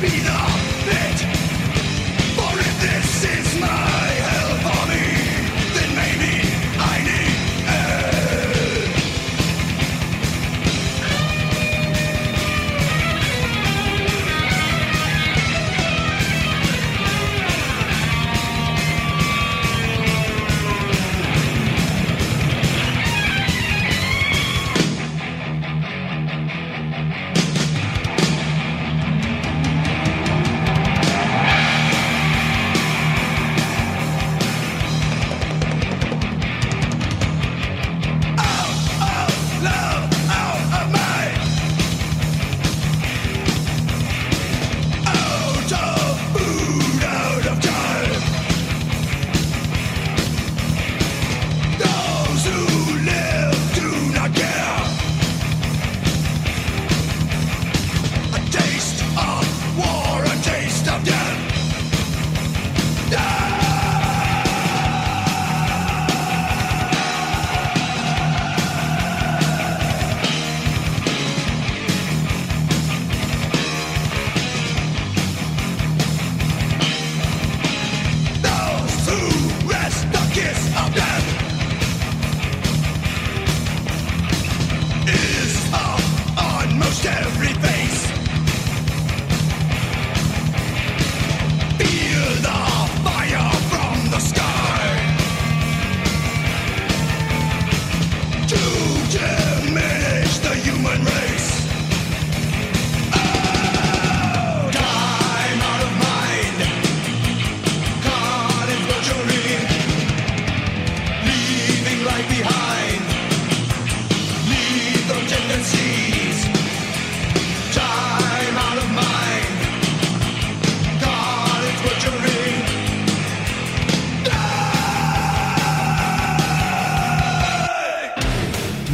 Be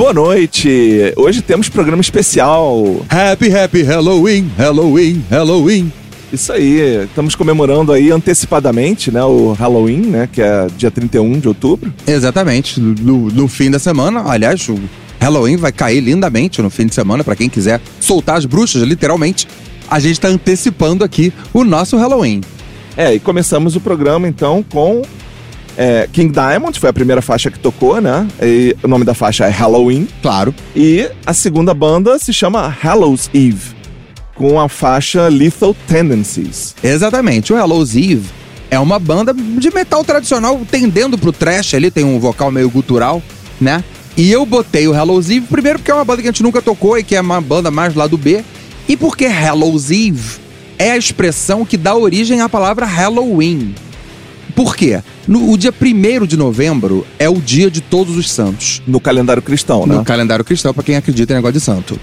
Boa noite! Hoje temos programa especial. Happy, happy Halloween, Halloween, Halloween. Isso aí, estamos comemorando aí antecipadamente, né, o Halloween, né, que é dia 31 de outubro. Exatamente, no, no fim da semana. Aliás, o Halloween vai cair lindamente no fim de semana, pra quem quiser soltar as bruxas, literalmente. A gente tá antecipando aqui o nosso Halloween. É, e começamos o programa então com é, King Diamond, foi a primeira faixa que tocou, né? E o nome da faixa é Halloween. Claro. E a segunda banda se chama Hallows Eve, com a faixa Lethal Tendencies. Exatamente. O Hallows Eve é uma banda de metal tradicional, tendendo pro trash ali, tem um vocal meio gutural, né? E eu botei o Hallows Eve, primeiro porque é uma banda que a gente nunca tocou e que é uma banda mais lá do B, e porque Hallows Eve é a expressão que dá origem à palavra Halloween. Por quê? No, o dia 1 de novembro é o dia de todos os santos. No calendário cristão, né? No calendário cristão, pra quem acredita em negócio de santo.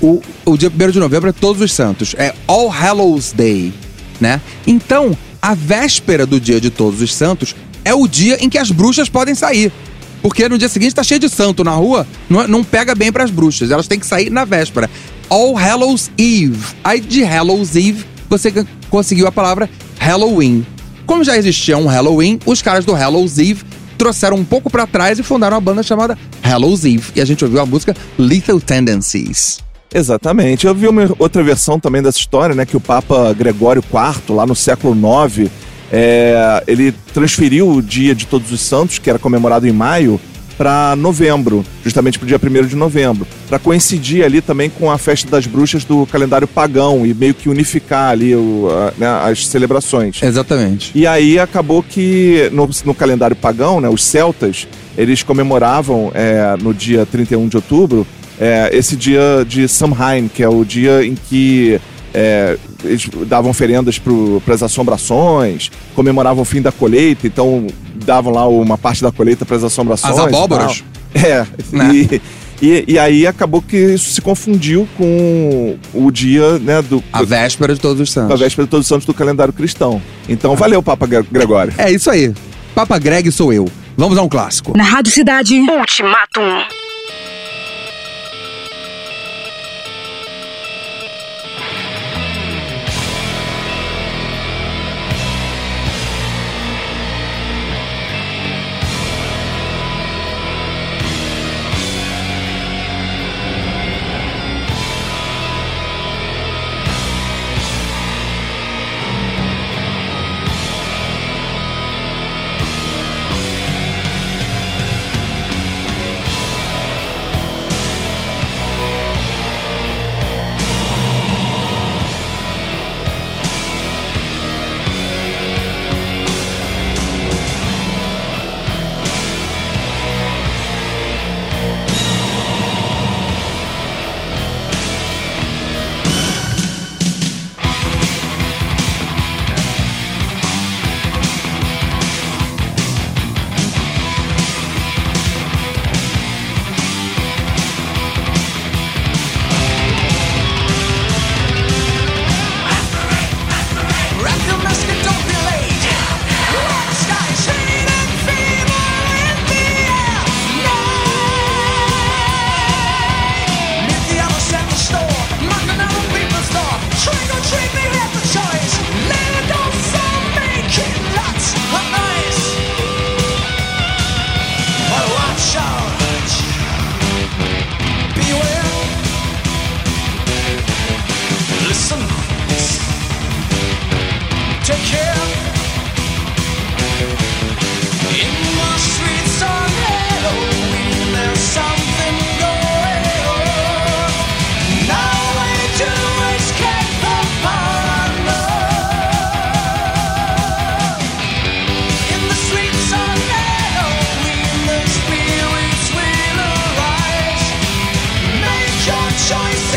O, o dia 1 de novembro é todos os santos. É All Hallows Day, né? Então, a véspera do dia de todos os santos é o dia em que as bruxas podem sair. Porque no dia seguinte tá cheio de santo na rua, não, não pega bem pras bruxas. Elas têm que sair na véspera. All Hallows Eve. Aí de Hallows Eve, você conseguiu a palavra Halloween. Como já existia um Halloween, os caras do Hallows Eve trouxeram um pouco pra trás e fundaram uma banda chamada Hallow's Eve. E a gente ouviu a música Lethal Tendencies. Exatamente. Eu vi uma outra versão também dessa história, né? Que o Papa Gregório IV, lá no século IX, é, ele transferiu o dia de Todos os Santos, que era comemorado em maio, para novembro, justamente para o dia 1 de novembro, para coincidir ali também com a festa das bruxas do calendário pagão e meio que unificar ali o, a- né, as celebrações. Exatamente. E aí acabou que no, no calendário pagão, né, os celtas, eles comemoravam é, no dia 31 de outubro é, esse dia de Samhain, que é o dia em que é, eles davam oferendas para as assombrações, comemoravam o fim da colheita, então davam lá uma parte da colheita para as assombrações. As e abóboras. É, Né? e, e, e aí acabou que isso se confundiu com o dia né, do, A véspera de Todos os Santos. véspera de Todos os Santos do calendário cristão. Então, valeu, Papa Gre- Gregório. É isso aí. Papa Greg sou eu. Vamos a um clássico. Na Rádio Cidade. Ultimatum. Choice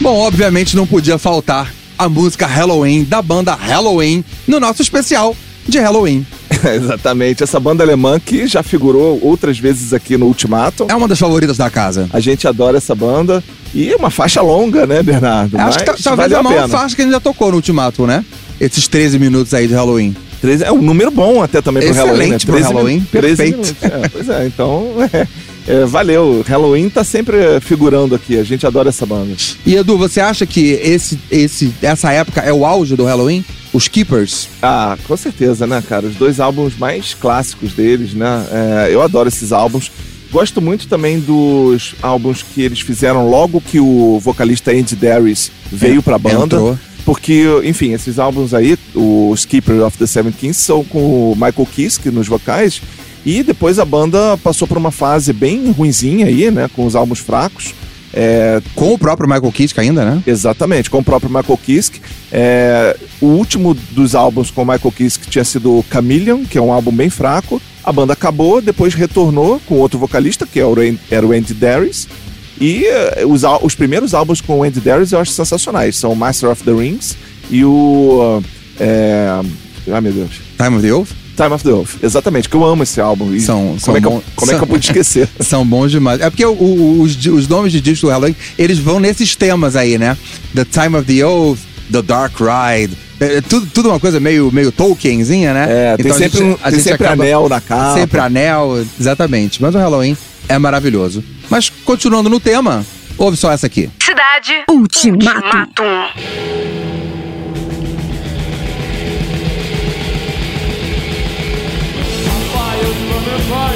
Bom, obviamente não podia faltar a música Halloween da banda Halloween no nosso especial de Halloween. Exatamente. Essa banda alemã que já figurou outras vezes aqui no Ultimatum. É uma das favoritas da casa. A gente adora essa banda. E é uma faixa longa, né, Bernardo? Acho que Mas ta- talvez a maior faixa que a gente já tocou no Ultimatum, né? Esses 13 minutos aí de Halloween. 13 é um número bom até também pro Excelente Halloween. né? pro 13 Halloween, minu- 13 perfeito. minutos. É, pois é, então é, é, valeu. Halloween tá sempre eh, figurando aqui. A gente adora essa banda. E Edu, você acha que esse, esse, essa época é o auge do Halloween? Os Keepers? Ah, com certeza, né, cara? Os dois álbuns mais clássicos deles, né? É, eu adoro esses álbuns. Gosto muito também dos álbuns que eles fizeram logo que o vocalista Andy Darius veio pra banda. Entrou. Porque, enfim, esses álbuns aí, o Skipper of the Seven Kings, são com o Michael Kiske nos vocais. E depois a banda passou por uma fase bem ruinzinha aí, né? Com os álbuns fracos. É, Com o próprio Michael Kiske ainda, né? Exatamente, com o próprio Michael Kiske. É, o último dos álbuns com o Michael Kiske tinha sido Chameleon, que é um álbum bem fraco. A banda acabou, depois retornou com outro vocalista, que é era o Andy Darius. E eh, os, os primeiros álbuns com o Andy Darius eu acho sensacionais. São Master of the Rings e o... É, ai, meu Deus. Time of the Oath? Time of the Oath. Exatamente, que eu amo esse álbum. E São- como são é que eu, bons- como é que são- eu pude esquecer? São bons demais. É porque o- o- os, os nomes de discos do Halloween, eles vão nesses temas aí, né? The Time of the Oath, The Dark Ride. É, é tudo, tudo uma coisa meio, meio Tolkienzinha, né? É, tem Então a sempre, gente- um, a tem gente sempre acaba- anel na capa. Sempre anel, exatamente. Mas o Halloween é maravilhoso. Mas continuando no tema, ouve só essa aqui. Cidade. Ultimato. Ultimatum. Bye.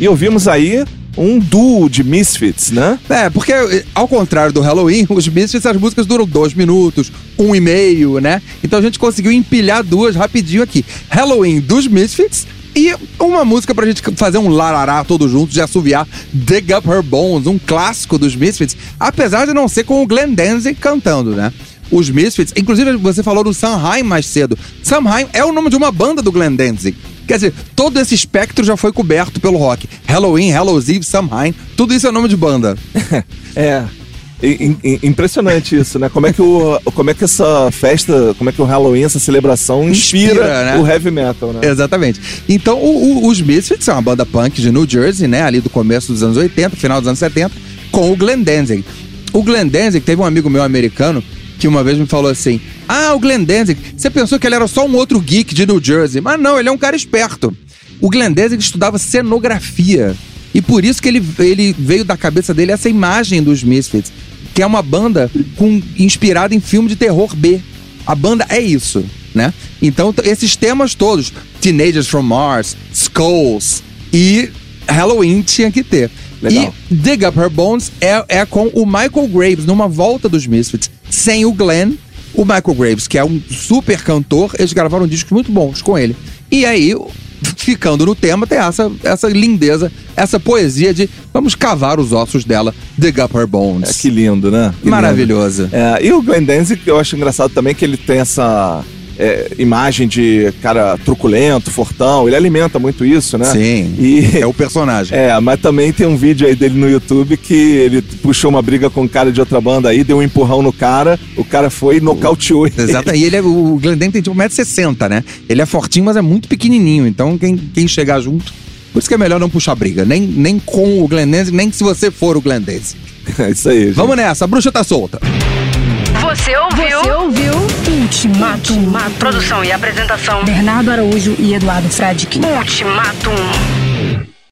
E ouvimos aí um duo de Misfits, né? É, porque ao contrário do Halloween, os Misfits, as músicas duram dois minutos, um e meio, né? Então a gente conseguiu empilhar duas rapidinho aqui. Halloween dos Misfits e uma música pra gente fazer um larará todo junto, de assoviar Dig Up Her Bones, um clássico dos Misfits, apesar de não ser com o Glenn Danzig cantando, né? Os Misfits, inclusive você falou do Samhain mais cedo. Samhain é o nome de uma banda do Glenn Danzig. Quer dizer, todo esse espectro já foi coberto pelo rock. Halloween, Hallows Eve, Samhain, tudo isso é nome de banda. É. Impressionante isso, né? Como é que o como é que essa festa, como é que o Halloween, essa celebração inspira, Inspira, né? o heavy metal, né? Exatamente. Então, o- o- os Misfits são uma banda punk de New Jersey, né? Ali do começo dos anos 80, final dos anos 70, com o Glenn Danzig. O Glenn Danzig, teve um amigo meu americano que uma vez me falou assim: Ah, o Glenn Danzig, você pensou que ele era só um outro geek de New Jersey. Mas não, ele é um cara esperto. O Glenn Danzig estudava cenografia. E por isso que ele, ele veio da cabeça dele essa imagem dos Misfits, que é uma banda com, inspirada em filme de terror B. A banda é isso, né? Então, esses temas todos, Teenagers from Mars, Skulls e Halloween tinha que ter. Legal. E Dig Up Her Bones é, é com o Michael Graves, numa volta dos Misfits, sem o Glenn. O Michael Graves, que é um super cantor, eles gravaram discos muito bons com ele. E aí, ficando no tema, tem essa, essa lindeza, essa poesia de vamos cavar os ossos dela, Dig Up Her Bones. É, que lindo, né? Que lindo. Maravilhoso. É, e o Glenn Danzig, eu acho engraçado também que ele tem essa é, imagem de cara truculento, fortão. Ele alimenta muito isso, né? Sim. E, É o personagem. É, mas também tem um vídeo aí dele no YouTube que ele puxou uma briga com um cara de outra banda aí, deu um empurrão no cara, o cara foi e nocauteou ele. Exato. E ele é, o Glenn Danzig tem tipo 1,60m, né? Ele é fortinho, mas é muito pequenininho. Então, quem, quem chegar junto. Por isso que é melhor não puxar briga. Nem, nem com o Glenn Danzig, nem se você for o Glenn Danzig. É isso aí, gente. Vamos nessa, a bruxa tá solta. Você ouviu? Você ouviu Ultimatum. Produção e apresentação. Bernardo Araújo e Eduardo Fradique. Ultimatum.